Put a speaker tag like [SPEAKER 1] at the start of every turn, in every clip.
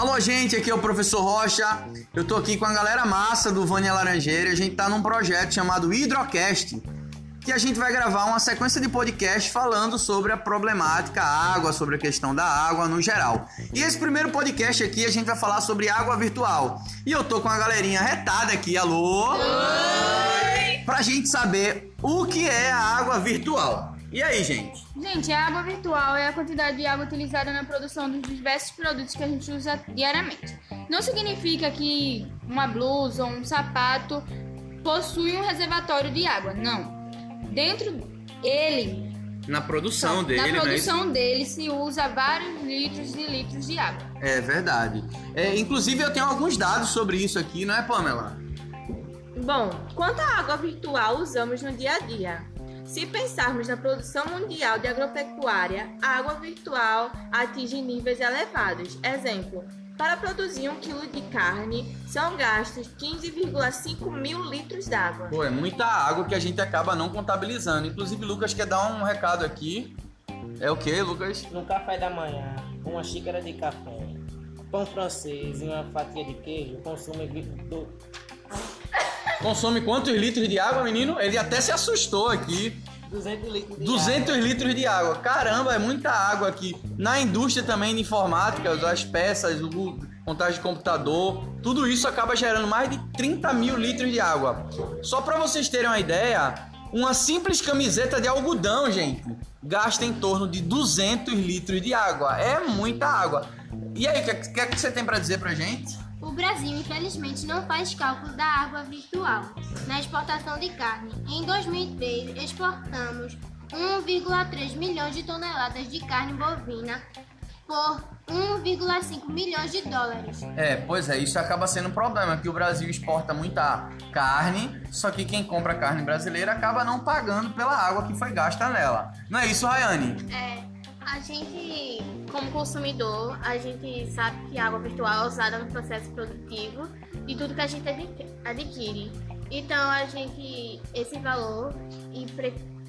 [SPEAKER 1] Alô, gente, aqui é o professor Rocha. Eu tô aqui com a galera massa do Vânia Laranjeira a gente tá num projeto chamado Hidrocast, que a gente vai gravar uma sequência de podcast falando sobre a problemática água, sobre a questão da água no geral. E esse primeiro podcast aqui a gente vai falar sobre água virtual. E eu tô com a galerinha retada aqui, alô? Oi! Pra gente saber o que é a água virtual. E aí, gente?
[SPEAKER 2] Gente, a água virtual é a quantidade de água utilizada na produção dos diversos produtos que a gente usa diariamente. Não significa que uma blusa ou um sapato possui um reservatório de água, não. Dentro ele,
[SPEAKER 1] Na produção dele,
[SPEAKER 2] na
[SPEAKER 1] né?
[SPEAKER 2] produção dele se usa vários litros e litros de água.
[SPEAKER 1] É verdade. É, inclusive, eu tenho alguns dados sobre isso aqui, não é, Pamela?
[SPEAKER 3] Bom, quanta água virtual usamos no dia a dia? Se pensarmos na produção mundial de agropecuária, a água virtual atinge níveis elevados. Exemplo, para produzir um quilo de carne, são gastos 15,5 mil litros d'água.
[SPEAKER 1] Pô, é muita água que a gente acaba não contabilizando. Inclusive, Lucas quer dar um recado aqui. É o que, Lucas?
[SPEAKER 4] No café da manhã, uma xícara de café, pão francês e uma fatia de queijo do-
[SPEAKER 1] Consome quantos litros de água, menino? Ele até se assustou aqui.
[SPEAKER 4] 200 litros de
[SPEAKER 1] 200 litros de água. Caramba, é muita água aqui. Na indústria também de informática, as peças, o montagem de computador, tudo isso acaba gerando mais de 30 mil litros de água. Só para vocês terem uma ideia, uma simples camiseta de algodão, gente, gasta em torno de 200 litros de água. É muita água. E aí, o que, que, que você tem para dizer pra gente?
[SPEAKER 5] O Brasil, infelizmente, não faz cálculo da água virtual na exportação de carne. Em 2003, exportamos 1,3 milhões de toneladas de carne bovina por 1,5 milhões de dólares.
[SPEAKER 1] É, pois é, isso acaba sendo um problema, que o Brasil exporta muita carne, só que quem compra carne brasileira acaba não pagando pela água que foi gasta nela. Não é isso, Rayane?
[SPEAKER 6] É, a gente, como consumidor, a gente sabe que a água virtual é usada no processo produtivo de tudo que a gente adqui- adquire. Então, a gente, esse valor,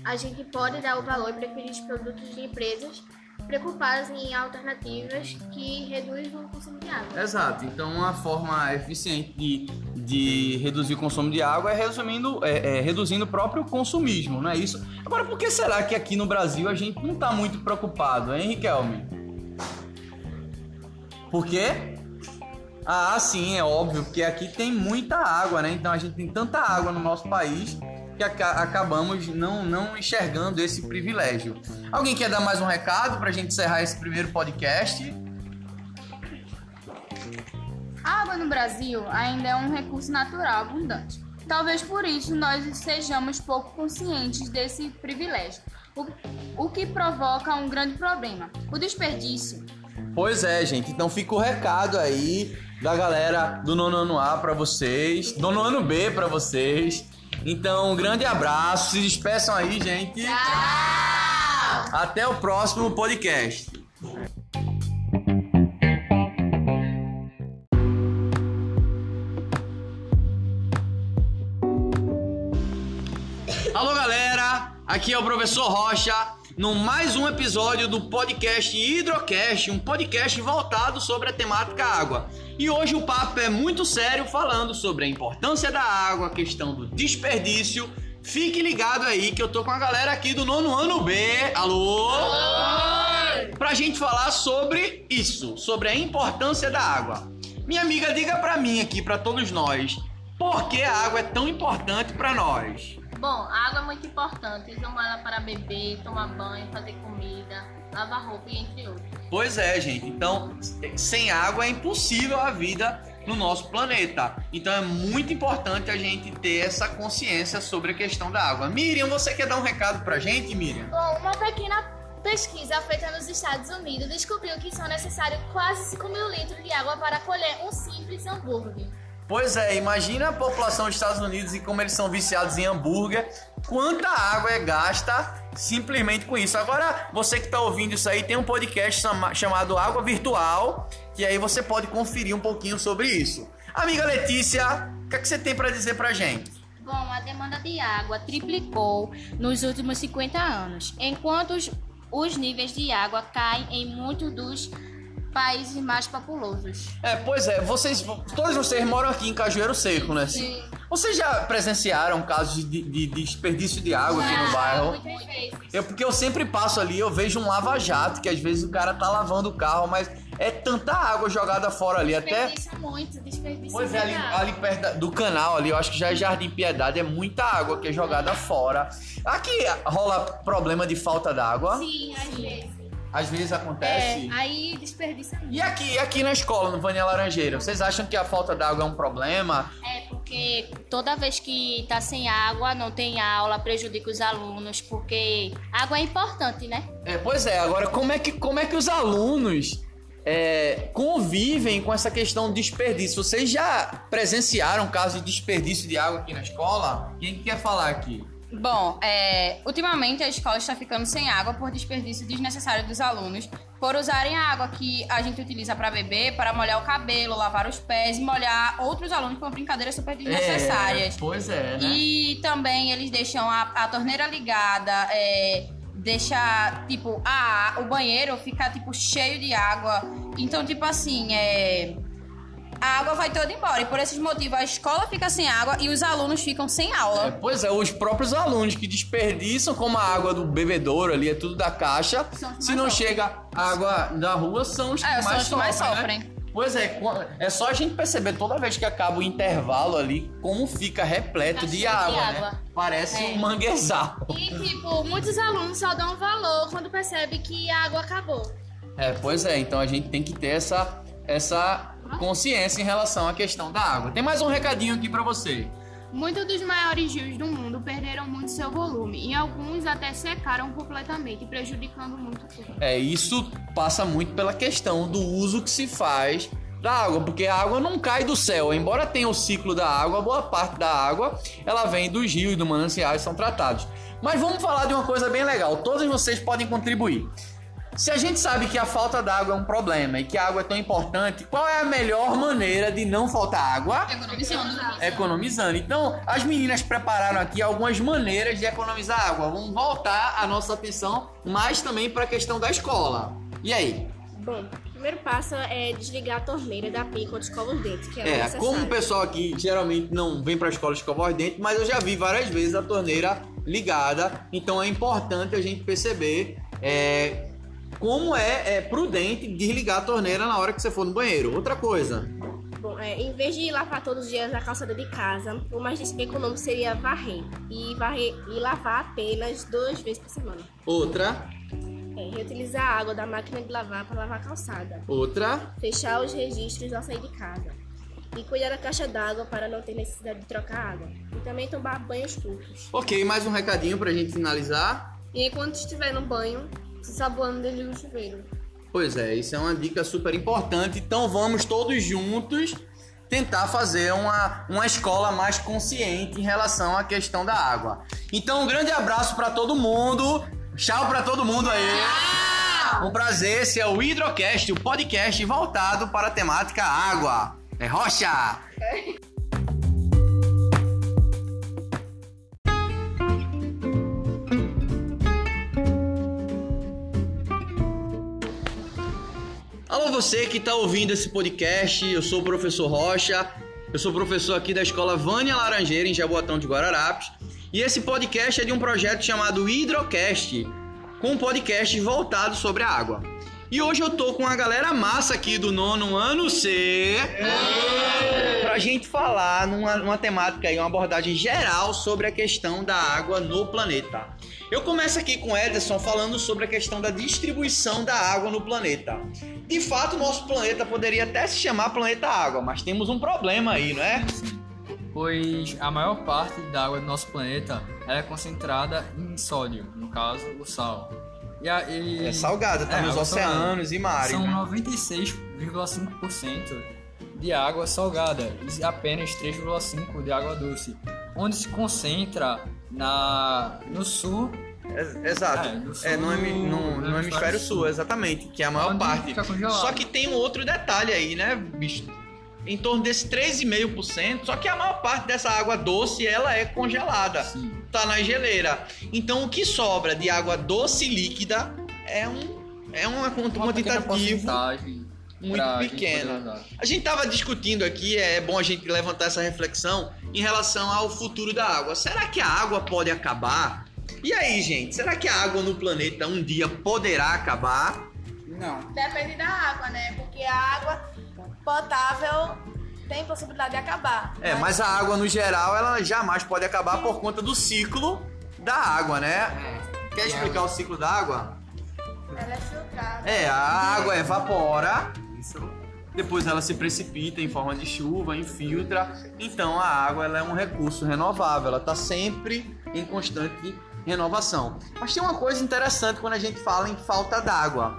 [SPEAKER 6] a gente pode dar o valor e preferir os produtos de empresas preocupadas em alternativas que reduzem o consumo de água.
[SPEAKER 1] Exato, então uma forma eficiente de, de reduzir o consumo de água é, resumindo, é, é reduzindo o próprio consumismo, não é isso? Agora, por que será que aqui no Brasil a gente não está muito preocupado, hein, Riquelme? Por quê? Ah, sim, é óbvio, porque aqui tem muita água, né? Então a gente tem tanta água no nosso país que aca- acabamos não, não enxergando esse privilégio. Alguém quer dar mais um recado pra gente encerrar esse primeiro podcast?
[SPEAKER 2] A água no Brasil ainda é um recurso natural abundante. Talvez por isso nós sejamos pouco conscientes desse privilégio, o, o que provoca um grande problema: o desperdício.
[SPEAKER 1] Pois é, gente. Então fica o recado aí da galera do nono ano A pra vocês, do nono ano B pra vocês. Então, um grande abraço, se despeçam aí, gente. Até o próximo podcast. Alô, galera! Aqui é o professor Rocha, no mais um episódio do podcast Hidrocast, um podcast voltado sobre a temática água. E hoje o papo é muito sério, falando sobre a importância da água, a questão do desperdício. Fique ligado aí que eu tô com a galera aqui do nono ano B. Alô? Pra gente falar sobre isso, sobre a importância da água. Minha amiga, diga pra mim aqui, pra todos nós, por que a água é tão importante pra nós?
[SPEAKER 6] Bom, a água é muito importante. Usamos ela para beber, tomar banho, fazer comida, lavar roupa e entre outros.
[SPEAKER 1] Pois é, gente. Então, sem água é impossível a vida no nosso planeta. Então é muito importante a gente ter essa consciência sobre a questão da água. Miriam, você quer dar um recado pra gente, Miriam?
[SPEAKER 5] Bom, uma pequena pesquisa feita nos Estados Unidos descobriu que são necessários quase 5 mil litros de água para colher um simples hambúrguer.
[SPEAKER 1] Pois é, imagina a população dos Estados Unidos e como eles são viciados em hambúrguer, quanta água é gasta simplesmente com isso. Agora, você que está ouvindo isso aí, tem um podcast chama- chamado Água Virtual, que aí você pode conferir um pouquinho sobre isso. Amiga Letícia, o que, é que você tem para dizer pra gente?
[SPEAKER 2] Bom, a demanda de água triplicou nos últimos 50 anos, enquanto os,
[SPEAKER 7] os níveis de água caem em muitos dos países mais populosos.
[SPEAKER 1] É, pois é, vocês, todos vocês moram aqui em Cajueiro Seco, né?
[SPEAKER 7] Sim.
[SPEAKER 1] Vocês já presenciaram casos de, de- de desperdício de água aqui no bairro?
[SPEAKER 7] Muitas vezes.
[SPEAKER 1] Eu, porque eu sempre passo ali, eu vejo um lava-jato, que às vezes o cara tá lavando o carro, mas é tanta água jogada fora ali, até...
[SPEAKER 7] Desperdiça muito, desperdiça
[SPEAKER 1] Pois é, ali, ali perto do canal ali, eu acho que já é Jardim Piedade, é muita água que é jogada fora. Aqui rola problema de falta d'água,
[SPEAKER 7] Sim, às vezes.
[SPEAKER 1] Às vezes acontece.
[SPEAKER 7] É, aí desperdiça muito.
[SPEAKER 1] E aqui, aqui na escola, no Vânia Laranjeira, vocês acham que a falta d'água é um problema?
[SPEAKER 7] É porque toda vez que tá sem água, não tem aula, prejudica os alunos, porque água é importante, né?
[SPEAKER 1] É, pois é, agora como é que, como é que os alunos é, convivem com essa questão de desperdício? Vocês já presenciaram caso de desperdício de água aqui na escola? Quem que quer falar aqui?
[SPEAKER 2] Bom, é, ultimamente a escola está ficando sem água por desperdício desnecessário dos alunos, por usarem a água que a gente utiliza para beber, para molhar o cabelo, lavar os pés e molhar outros alunos com brincadeiras super desnecessárias.
[SPEAKER 1] É, pois é, né?
[SPEAKER 2] E também eles deixam a, a torneira ligada, é, deixa, tipo, a, o banheiro fica, tipo, cheio de água. Então, tipo assim, é, a água vai toda embora. E por esses motivos a escola fica sem água e os alunos ficam sem aula.
[SPEAKER 1] É, pois é, os próprios alunos que desperdiçam como a água do bebedouro ali, é tudo da caixa. Se não
[SPEAKER 2] sofrem.
[SPEAKER 1] chega água da rua, são os que,
[SPEAKER 2] É,
[SPEAKER 1] mais,
[SPEAKER 2] são os que mais
[SPEAKER 1] sofrem, né?
[SPEAKER 2] sofrem.
[SPEAKER 1] Pois é, é só a gente perceber toda vez que acaba o intervalo ali, como fica repleto de
[SPEAKER 7] cheio de
[SPEAKER 1] água, né?
[SPEAKER 7] água.
[SPEAKER 1] Parece
[SPEAKER 7] É.
[SPEAKER 1] um manguezal.
[SPEAKER 7] E, tipo, muitos alunos só dão valor quando percebe que a água acabou.
[SPEAKER 1] É, pois é, então a gente tem que ter essa, essa consciência em relação à questão da água. Tem mais um recadinho aqui pra você.
[SPEAKER 7] Muitos dos maiores rios do mundo perderam muito seu volume e alguns até secaram completamente, prejudicando muito tudo.
[SPEAKER 1] É, isso passa muito pela questão do uso que se faz da água, porque a água não cai do céu. Embora tenha o ciclo da água, boa parte da água ela vem dos rios, do mananciais, são tratados. Mas vamos falar de uma coisa bem legal. Todos vocês podem contribuir. Se a gente sabe que a falta d'água é um problema e que a água é tão importante, qual é a melhor maneira de não faltar água?
[SPEAKER 2] Economizando.
[SPEAKER 1] economizando. Então, as meninas prepararam aqui algumas maneiras de economizar água. Vamos voltar a nossa atenção mais também para a questão da escola. E aí?
[SPEAKER 8] Bom, o primeiro passo é desligar a torneira da pia enquanto escova os dentes, que é,
[SPEAKER 1] É,
[SPEAKER 8] necessário.
[SPEAKER 1] como o pessoal aqui geralmente não vem para a escola escovar os dentes, mas eu já vi várias vezes a torneira ligada. Então é importante a gente perceber é, como é, é prudente desligar a torneira na hora que você for no banheiro. Outra coisa,
[SPEAKER 8] Bom, é, em vez de lavar todos os dias a calçada de casa, o mais econômico seria varrer. E varrer e lavar apenas duas vezes por semana.
[SPEAKER 1] outra,
[SPEAKER 8] É, reutilizar a água da máquina de lavar para lavar a calçada.
[SPEAKER 1] outra.
[SPEAKER 8] Fechar os registros ao sair de casa. E cuidar da caixa d'água para não ter necessidade de trocar água. E também tomar banhos curtos.
[SPEAKER 1] Ok, mais um recadinho pra gente finalizar.
[SPEAKER 8] E enquanto estiver no banho, se saboando dele no chuveiro.
[SPEAKER 1] Pois é, isso é uma dica super importante. Então vamos todos juntos tentar fazer uma, uma escola mais consciente em relação à questão da água. Então um grande abraço para todo mundo. Tchau para todo mundo aí. Um prazer, esse é o Hidrocast, o podcast voltado para a temática água. É rocha! Alô, você que está ouvindo esse podcast, eu sou o professor Rocha, eu sou professor aqui da escola Vânia Laranjeira, em Jaboatão de Guararapes, e esse podcast é de um projeto chamado Hidrocast, com um podcast voltado sobre a água. E hoje eu tô com a galera massa aqui do nono ano C pra gente falar numa, numa temática aí, uma abordagem geral sobre a questão da água no planeta. Eu começo aqui com Ederson falando sobre a questão da distribuição da água no planeta. De fato, nosso planeta poderia até se chamar planeta água, mas temos um problema aí, não é?
[SPEAKER 9] pois a maior parte da água do nosso planeta é concentrada em sódio, no caso, o sal. E a, e-
[SPEAKER 1] É salgada, tá
[SPEAKER 9] É,
[SPEAKER 1] nos
[SPEAKER 9] salgada.
[SPEAKER 1] oceanos e mares.
[SPEAKER 9] São
[SPEAKER 1] né?
[SPEAKER 9] 96,5% de água salgada e apenas 3,5% de água doce, onde se concentra na, no sul,
[SPEAKER 1] É, Exato.
[SPEAKER 9] É, no sul
[SPEAKER 1] É, no, hemi- no-
[SPEAKER 9] do
[SPEAKER 1] no hemisfério sul, exatamente, que é a maior parte. Só que tem um outro detalhe aí, né, bicho? Em torno desse 3,5%, só que a maior parte dessa água doce, ela é congelada.
[SPEAKER 9] Sim.
[SPEAKER 1] Tá na geleira. Então o que sobra de água doce líquida é um é uma, um
[SPEAKER 9] Uma
[SPEAKER 1] quantitativo muito pequena. A gente tava discutindo aqui, é bom a gente levantar essa reflexão em relação ao futuro da água. Será que a água pode acabar? E aí, gente, será que a água no planeta um dia poderá acabar?
[SPEAKER 9] Não.
[SPEAKER 10] Depende da água, né? Porque a água potável tem possibilidade de acabar.
[SPEAKER 1] É, mas a água no geral, ela jamais pode acabar por conta do ciclo da água, né? Quer explicar o ciclo da água?
[SPEAKER 10] Ela é filtrada.
[SPEAKER 1] É, a água evapora, depois ela se precipita em forma de chuva, infiltra. Então a água ela é um recurso renovável, ela está sempre em constante renovação. Mas tem uma coisa interessante quando a gente fala em falta d'água.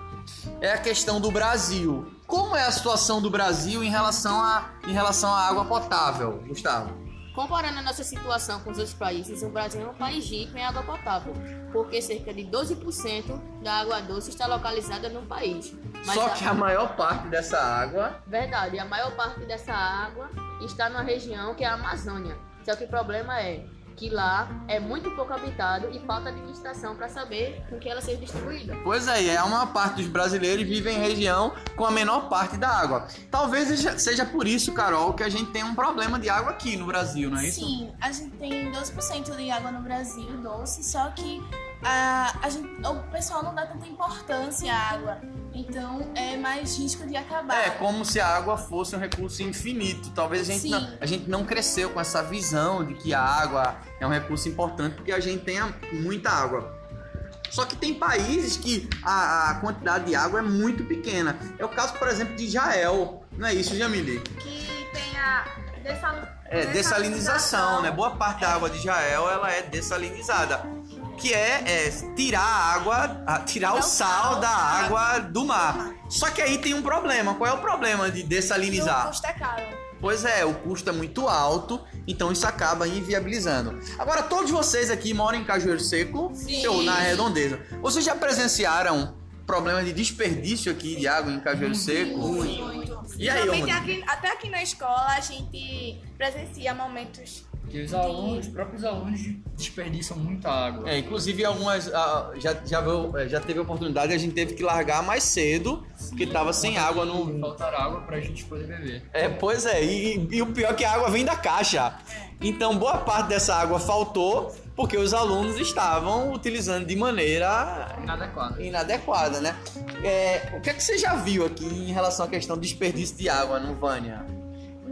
[SPEAKER 1] É a questão do Brasil. Como é a situação do Brasil em relação a, em relação à água potável, Gustavo?
[SPEAKER 6] Comparando a nossa situação com os outros países, o Brasil é um país rico em água potável, porque cerca de 12% da água doce está localizada no país. Mas
[SPEAKER 1] Só que a maior parte dessa água
[SPEAKER 6] Verdade, a maior parte dessa água está numa região que é a Amazônia. Só que o problema é que lá é muito pouco habitado e falta administração para saber com que ela seja distribuída.
[SPEAKER 1] Pois é, e é uma parte dos brasileiros vivem em região com a menor parte da água. Talvez seja- seja por isso, Carol, que a gente tem um problema de água aqui no Brasil, não é isso?
[SPEAKER 10] Sim, a gente tem 12% de água no Brasil, doce, só que a, a gente, o pessoal não dá tanta importância à água. Então é mais risco de acabar.
[SPEAKER 1] É como se a água fosse um recurso infinito. Talvez a gente,
[SPEAKER 10] Sim.
[SPEAKER 1] não, a gente não cresceu com essa visão de que a água é um recurso importante porque a gente tenha muita água. Só que tem países que a, a quantidade de água é muito pequena. É o caso, por exemplo, de Israel. Não é isso, Jamile?
[SPEAKER 10] Que tem a dessalu-
[SPEAKER 1] É dessalinização, né? Boa parte da água de Israel ela é dessalinizada. Que é, é tirar a água, a- tirar o sal da água do mar. Só que aí tem um problema. Qual é o problema de
[SPEAKER 10] E o
[SPEAKER 1] dessalinizar?
[SPEAKER 10] custo é caro.
[SPEAKER 1] Pois é, o custo é muito alto, então isso acaba inviabilizando. Agora, todos vocês aqui moram em Cajueiro Seco ou na Redondeza. Vocês já presenciaram problemas de desperdício aqui de água em Cajueiro Seco? E aí,
[SPEAKER 10] aqui- até aqui na escola a gente presencia momentos.
[SPEAKER 9] Que os alunos, os próprios alunos desperdiçam muita água.
[SPEAKER 1] É, inclusive algumas ah, já, já, viu- já teve a oportunidade e a gente teve que largar mais cedo, porque tava sem água no.
[SPEAKER 9] Faltar água pra gente poder beber.
[SPEAKER 1] É, pois é, e, e o pior é que a água vem da caixa. Então boa parte dessa água faltou porque os alunos estavam utilizando de maneira
[SPEAKER 9] Inadequado.
[SPEAKER 1] inadequada, né? É, o que é que você já viu aqui em relação à questão do desperdício de água no Vânia?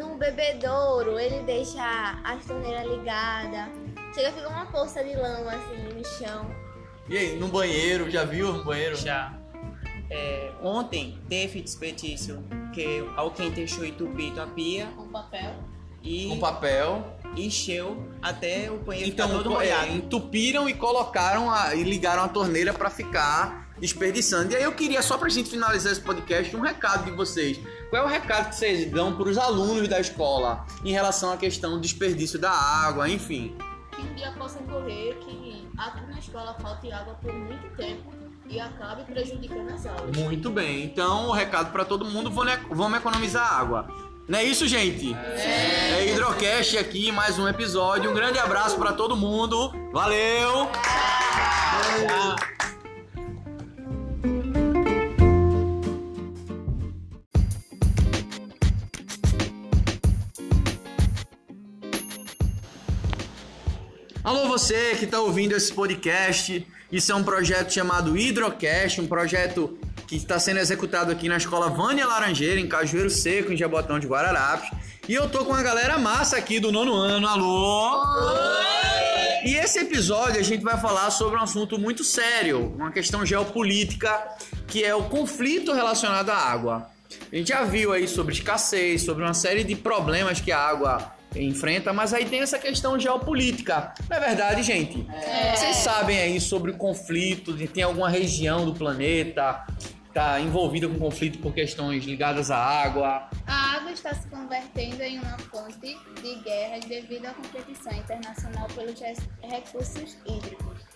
[SPEAKER 5] No bebedouro, ele deixa as torneiras ligadas. Chega a ficar uma poça de lama assim no chão.
[SPEAKER 1] E aí, no banheiro, já viu no banheiro?
[SPEAKER 11] Já. É, ontem teve desperdício que alguém deixou entupido a pia
[SPEAKER 6] Com papel.
[SPEAKER 11] e
[SPEAKER 1] Com papel.
[SPEAKER 11] encheu até o banheiro
[SPEAKER 1] Então,
[SPEAKER 11] ficar todo
[SPEAKER 1] é,
[SPEAKER 11] molhado.
[SPEAKER 1] entupiram e colocaram a, e ligaram a torneira para ficar desperdiçando. E aí eu queria, só pra gente finalizar esse podcast, um recado de vocês. Qual é o recado que vocês dão para os alunos da escola em relação à questão do desperdício da água, enfim?
[SPEAKER 6] Que um dia possa ocorrer que aqui na escola falte água por muito tempo e acabe prejudicando as aulas.
[SPEAKER 1] Muito bem. Então, o recado para todo mundo, vamos, vamos economizar água. Não é isso, gente? É, Hidrocast aqui, mais um episódio. Um grande abraço para todo mundo. Valeu! Alô, você que está ouvindo esse podcast. Isso é um projeto chamado Hidrocast, um projeto que está sendo executado aqui na escola Vânia Laranjeira, em Cajueiro Seco, em Jabotão de Guararapes. E eu tô com a galera massa aqui do nono ano. Alô! E esse episódio a gente vai falar sobre um assunto muito sério, uma questão geopolítica, que é o conflito relacionado à água. A gente já viu aí sobre escassez, sobre uma série de problemas que a água enfrenta, mas aí tem essa questão geopolítica. Não é verdade, gente? Vocês sabem aí sobre o conflito, de tem alguma região do planeta que está envolvida com conflito por questões ligadas à água.
[SPEAKER 2] A água está se convertendo em uma fonte de guerras devido à competição internacional pelos recursos hídricos.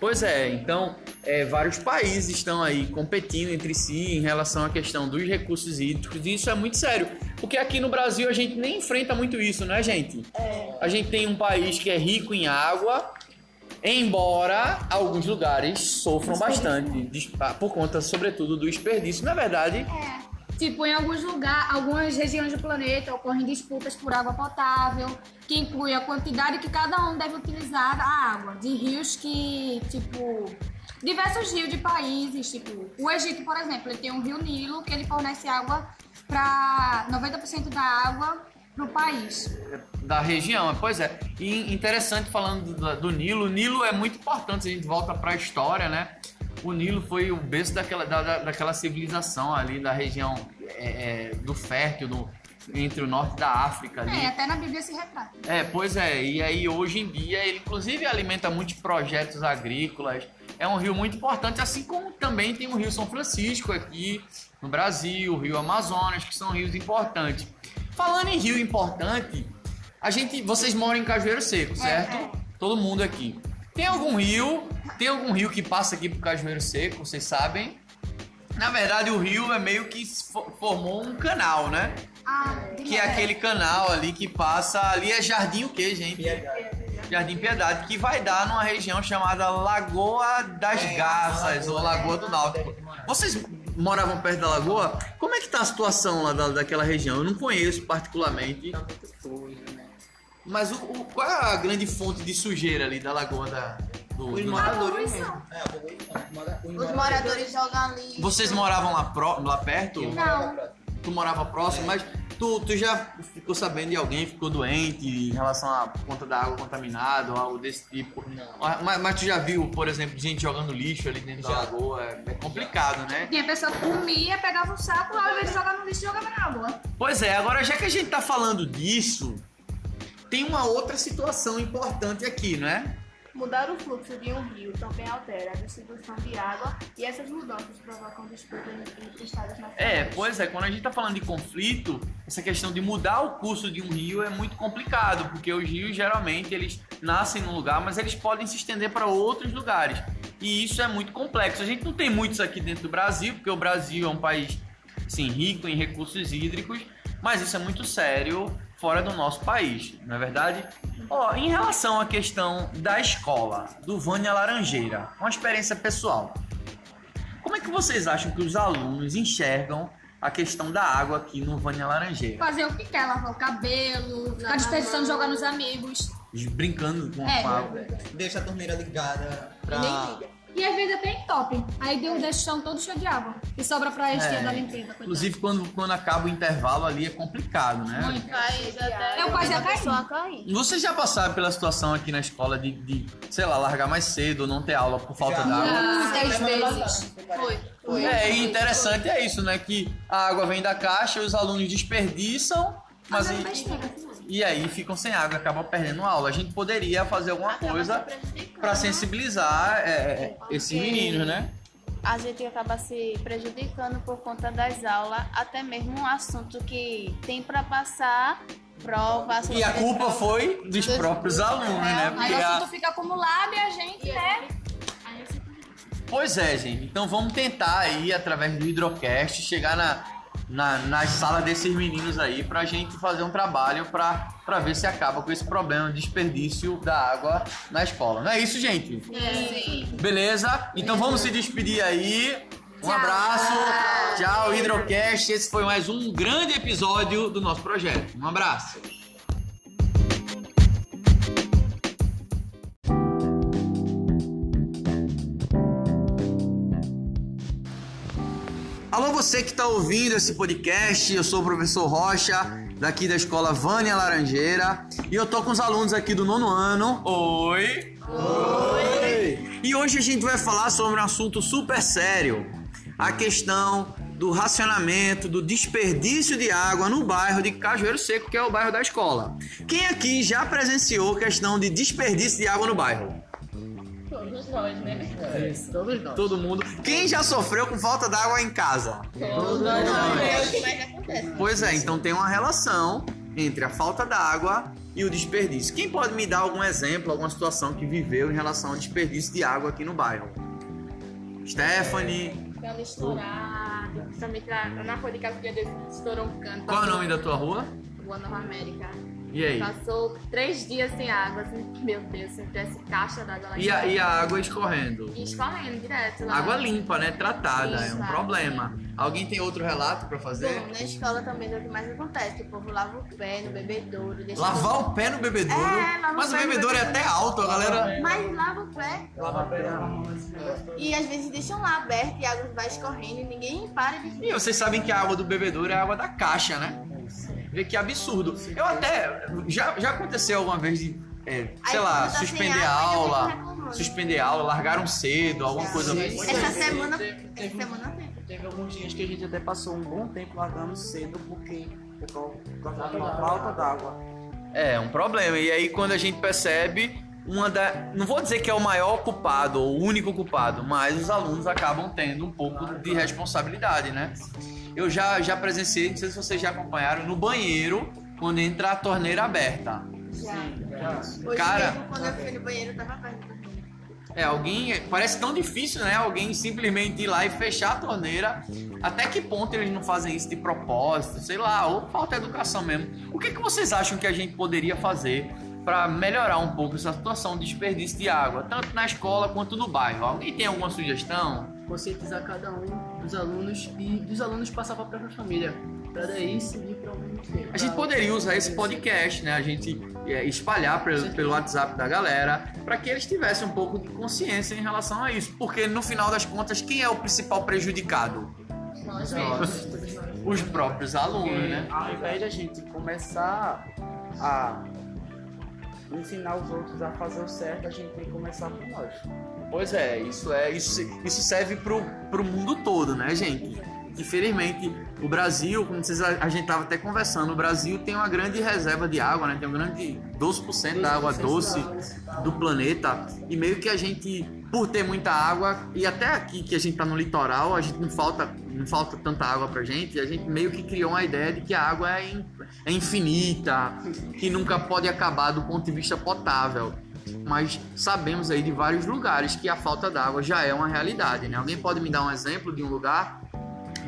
[SPEAKER 1] Pois é, então é, vários países estão aí competindo entre si em relação à questão dos recursos hídricos e isso é muito sério, porque aqui no Brasil a gente nem enfrenta muito isso, né, gente? A gente tem um país que é rico em água Embora alguns lugares sofram bastante por conta, sobretudo, do desperdício. Na verdade,
[SPEAKER 2] Tipo, em alguns lugares, algumas regiões do planeta ocorrem disputas por água potável, que inclui a quantidade que cada um deve utilizar da água. De rios que, tipo, diversos rios de países, tipo, o Egito, por exemplo, ele tem um rio Nilo que ele fornece água para 90% da água pro país.
[SPEAKER 1] da região. Pois é. E interessante falando do, do Nilo. O Nilo é muito importante a gente volta para a história, né? O Nilo foi o berço daquela, da, da- daquela civilização ali da região é, é, do fértil, do, entre o norte da África ali.
[SPEAKER 2] É, até na Bíblia se retrata.
[SPEAKER 1] É, pois é. E aí hoje em dia ele inclusive alimenta muitos projetos agrícolas. É um rio muito importante, assim como também tem o Rio São Francisco aqui no Brasil, o Rio Amazonas, que são rios importantes. Falando em rio importante, a gente, vocês moram em Cajueiro Seco, certo? Todo mundo aqui. Tem algum rio? Tem algum rio que passa aqui pro Cajueiro Seco? Vocês sabem? Na verdade, o rio é meio que fo- formou um canal, né?
[SPEAKER 2] Ah,
[SPEAKER 1] Que é aquele canal ali que passa. Ali é Jardim o quê, gente? Jardim Piedade, que vai dar numa região chamada Lagoa das Garças, ou Lagoa do Náutico. Vocês moravam perto da lagoa? Como é que tá a situação lá da, daquela região? Eu não conheço particularmente. Mas o, o- qual é a grande fonte de sujeira ali da lagoa da. Do,
[SPEAKER 11] Os
[SPEAKER 1] do-
[SPEAKER 11] moradores mesmo.
[SPEAKER 6] Os moradores jogam lixo.
[SPEAKER 1] Vocês moravam lá, pro, lá perto?
[SPEAKER 2] Não.
[SPEAKER 1] tu morava próximo, mas tu, tu já ficou sabendo de alguém que ficou doente em relação à conta da água contaminada ou algo desse tipo? Mas, mas tu já viu, por exemplo, gente jogando lixo ali dentro da lagoa? É, é complicado, né?
[SPEAKER 2] Tinha pessoa que comia, pegava o saco, ao invés de jogar no lixo, jogava na água.
[SPEAKER 1] Pois é, agora já que a gente tá falando disso, tem uma outra situação importante aqui, né?
[SPEAKER 10] Mudar o fluxo de um rio também altera a distribuição de água e essas mudanças provocam disputas entre estados nacionais.
[SPEAKER 1] É, pois é, quando a gente tá falando de conflito, essa questão de mudar o curso de um rio é muito complicado, porque os rios geralmente eles nascem num lugar, mas eles podem se estender para outros lugares. E isso é muito complexo. A gente não tem muitos aqui dentro do Brasil, porque o Brasil é um país assim, rico em recursos hídricos, mas isso é muito sério fora do nosso país, não é verdade? Ó, em relação à questão da escola, do Vânia Laranjeira, uma experiência pessoal. Como é que vocês acham que os alunos enxergam a questão da água aqui no Vânia Laranjeira?
[SPEAKER 2] Fazer o que quer, lavar o cabelo, ficar desperdiçando, jogar nos amigos.
[SPEAKER 1] Brincando com
[SPEAKER 2] É.
[SPEAKER 1] a água.
[SPEAKER 11] Deixa a torneira ligada pra.
[SPEAKER 2] E às vezes até entope. Aí deu deixa o chão todo cheio de água. E sobra pra este
[SPEAKER 1] É.
[SPEAKER 2] da limpeza.
[SPEAKER 1] Inclusive, quando, quando acaba o intervalo ali é complicado, né?
[SPEAKER 2] Muito.
[SPEAKER 6] Cai, até
[SPEAKER 2] Eu quase cair.
[SPEAKER 6] pessoa cair.
[SPEAKER 1] Vocês já passaram pela situação aqui na escola de, de, sei lá, largar mais cedo ou não ter aula por falta
[SPEAKER 11] Já.
[SPEAKER 1] d'água?
[SPEAKER 2] Muitas vezes.
[SPEAKER 6] Foi. Foi.
[SPEAKER 1] É, e interessante é isso, né? Que a água vem da caixa, os alunos desperdiçam, mas e,
[SPEAKER 2] besteira.
[SPEAKER 1] E aí ficam sem água, acabam perdendo aula. A gente poderia fazer alguma coisa para sensibilizar é, é, esses meninos, né?
[SPEAKER 6] A gente acaba se prejudicando por conta das aulas, até mesmo um assunto que tem pra passar prova.
[SPEAKER 1] E a culpa foi dos próprios alunos, né?
[SPEAKER 2] Aí
[SPEAKER 1] Porque
[SPEAKER 2] o
[SPEAKER 1] a-
[SPEAKER 2] assunto fica acumulado e a gente, né?
[SPEAKER 1] Pois é, gente. Então vamos tentar aí, através do Hidrocast, chegar na, na, nas salas desses meninos aí pra gente fazer um trabalho pra, pra ver se acaba com esse problema de desperdício da água na escola. Não é isso, gente? Beleza? Então vamos se despedir aí. Um abraço. Tchau, Hidrocast. Esse foi mais um grande episódio do nosso projeto. Um abraço. Você que está ouvindo esse podcast, eu sou o professor Rocha, daqui da escola Vânia Laranjeira, e eu tô com os alunos aqui do nono ano. Oi! Oi! E hoje a gente vai falar sobre um assunto super sério: a questão do racionamento, do desperdício de água no bairro de Cajueiro Seco, que é o bairro da escola. Quem aqui já presenciou questão de desperdício de água no bairro?
[SPEAKER 3] Todos nós, né?
[SPEAKER 11] Todos nós.
[SPEAKER 1] Todo mundo. Quem já sofreu com falta d'água em casa?
[SPEAKER 3] Todos nós. É o que mais acontece.
[SPEAKER 1] Pois é, então tem uma relação entre a falta d'água e o desperdício. Quem pode me dar algum exemplo, alguma situação que viveu em relação ao desperdício de água aqui no bairro? Stephanie,
[SPEAKER 10] Cano estourado, principalmente na, na rua de casa que estourou um canto.
[SPEAKER 1] qual é o nome da tua rua?
[SPEAKER 10] Rua Nova América.
[SPEAKER 1] E aí?
[SPEAKER 3] Passou três dias sem água, assim, meu Deus, se tivesse caixa d'água lá
[SPEAKER 1] E a, e a água escorrendo?
[SPEAKER 3] E escorrendo direto lá.
[SPEAKER 1] Água limpa, né? Tratada, é um
[SPEAKER 3] Exato.
[SPEAKER 1] problema. Alguém tem outro relato pra fazer?
[SPEAKER 6] Bom, na escola também é o que mais acontece. O povo lava o pé no bebedouro. Deixa
[SPEAKER 1] Lavar o pé no bebedouro?
[SPEAKER 6] É, lava o
[SPEAKER 1] Mas o
[SPEAKER 6] pé no
[SPEAKER 1] bebedouro é até alto, a galera.
[SPEAKER 6] Mas lava o pé.
[SPEAKER 4] Lava pé, lava mão.
[SPEAKER 6] E às vezes deixam lá aberto e a água vai escorrendo e ninguém para de
[SPEAKER 1] E vocês sabem que a água do bebedouro é a água da caixa, né? Vê que absurdo. Eu até. Já, já aconteceu alguma vez de. é, sei lá, suspender a aula. Suspender a aula, largaram cedo, alguma coisa assim.
[SPEAKER 6] Essa semana.
[SPEAKER 4] Teve,
[SPEAKER 6] Essa
[SPEAKER 4] teve,
[SPEAKER 6] semana teve.
[SPEAKER 4] teve alguns dias que a gente até passou um bom tempo largando cedo porque por causa da falta d'água.
[SPEAKER 1] É, um problema. E aí quando a gente percebe, uma da. Não vou dizer que é o maior culpado ou o único culpado, mas os alunos acabam tendo um pouco de responsabilidade, né? Eu já, já presenciei, não sei se vocês já acompanharam, no banheiro, quando entra a torneira aberta.
[SPEAKER 6] Hoje
[SPEAKER 1] Cara-
[SPEAKER 6] mesmo, quando eu fui no banheiro, tava aberto.
[SPEAKER 1] É, alguém. Parece tão difícil, né? Alguém simplesmente ir lá e fechar a torneira. Até que ponto eles não fazem isso de propósito? Sei lá, ou falta educação mesmo. O que, que vocês acham que a gente poderia fazer para melhorar um pouco essa situação de desperdício de água, tanto na escola quanto no bairro? Alguém tem alguma sugestão?
[SPEAKER 12] Conscientizar cada um dos alunos e dos alunos passar para a própria família, para daí seguir para algum
[SPEAKER 1] A gente poderia usar esse podcast, né? A gente é, espalhar pelo, pelo WhatsApp da galera para que eles tivessem um pouco de consciência em relação a isso. Porque no final das contas, quem é o principal prejudicado?
[SPEAKER 3] Nós
[SPEAKER 1] Os próprios alunos,
[SPEAKER 4] Porque
[SPEAKER 1] né?
[SPEAKER 4] ao invés da gente começar a ensinar os outros a fazer o certo, a gente tem que começar por nós.
[SPEAKER 1] Pois é, isso é isso, isso serve pro, pro mundo todo, né, gente? Infelizmente, o Brasil, como vocês, a, gente tava até conversando, o Brasil tem uma grande reserva de água, né? Tem um grande 12% da água doce do planeta. E meio que a gente, por ter muita água, e até aqui que a gente tá no litoral, a gente não falta, não falta tanta água pra gente, a gente meio que criou uma ideia de que a água é, in- é infinita, que nunca pode acabar do ponto de vista potável. Mas sabemos aí de vários lugares que a falta d'água já é uma realidade, né? Alguém pode me dar um exemplo de um lugar?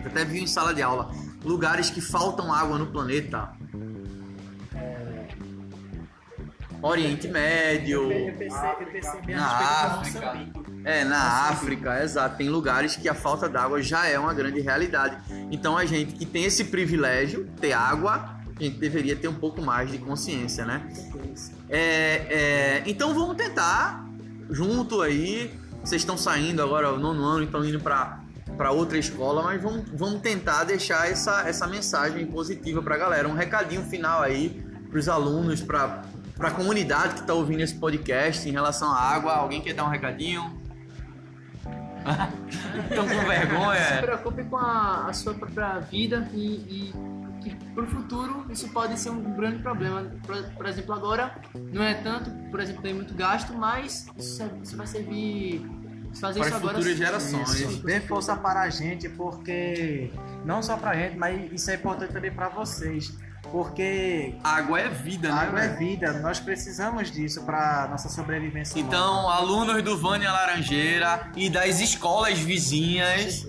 [SPEAKER 1] Eu até vi em sala de aula. Lugares que faltam água no planeta. Oriente Médio,
[SPEAKER 4] Eu eu
[SPEAKER 1] na África. É, na África, exato. Tem lugares que a falta d'água já é uma grande realidade. Então a gente que tem esse privilégio, ter água, a gente deveria ter um pouco mais de consciência, né? É, é, então vamos tentar, junto aí. Vocês estão saindo agora, nono ano, estão indo para para outra escola, mas vamos, vamos tentar deixar essa, essa mensagem positiva para a galera. Um recadinho final aí para os alunos, para a comunidade que está ouvindo esse podcast em relação à água. Alguém quer dar um recadinho? Estão com
[SPEAKER 12] Se
[SPEAKER 1] vergonha?
[SPEAKER 12] preocupe com a, a sua própria vida e, e que pro futuro isso pode ser um grande problema. Por, por exemplo, agora não é tanto, por exemplo, tem muito gasto, mas isso, é- isso vai servir. se Fazer
[SPEAKER 1] Para
[SPEAKER 12] isso agora
[SPEAKER 1] futuras gerações.
[SPEAKER 4] Isso, dê força para a gente, porque não só para a gente, mas isso é importante também para vocês. Porque
[SPEAKER 1] Água é vida, né?
[SPEAKER 4] água é
[SPEAKER 1] velho?
[SPEAKER 4] vida, nós precisamos disso para nossa sobrevivência. humana.
[SPEAKER 1] Então, alunos do Vânia Laranjeira e das escolas vizinhas,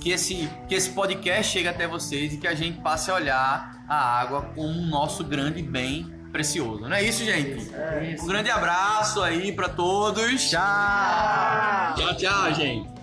[SPEAKER 1] que esse, que esse podcast chegue até vocês e que a gente passe a olhar a água como um nosso grande bem precioso. Não é isso, gente? Um grande abraço aí pra todos. Tchau! Tchau, tchau, gente.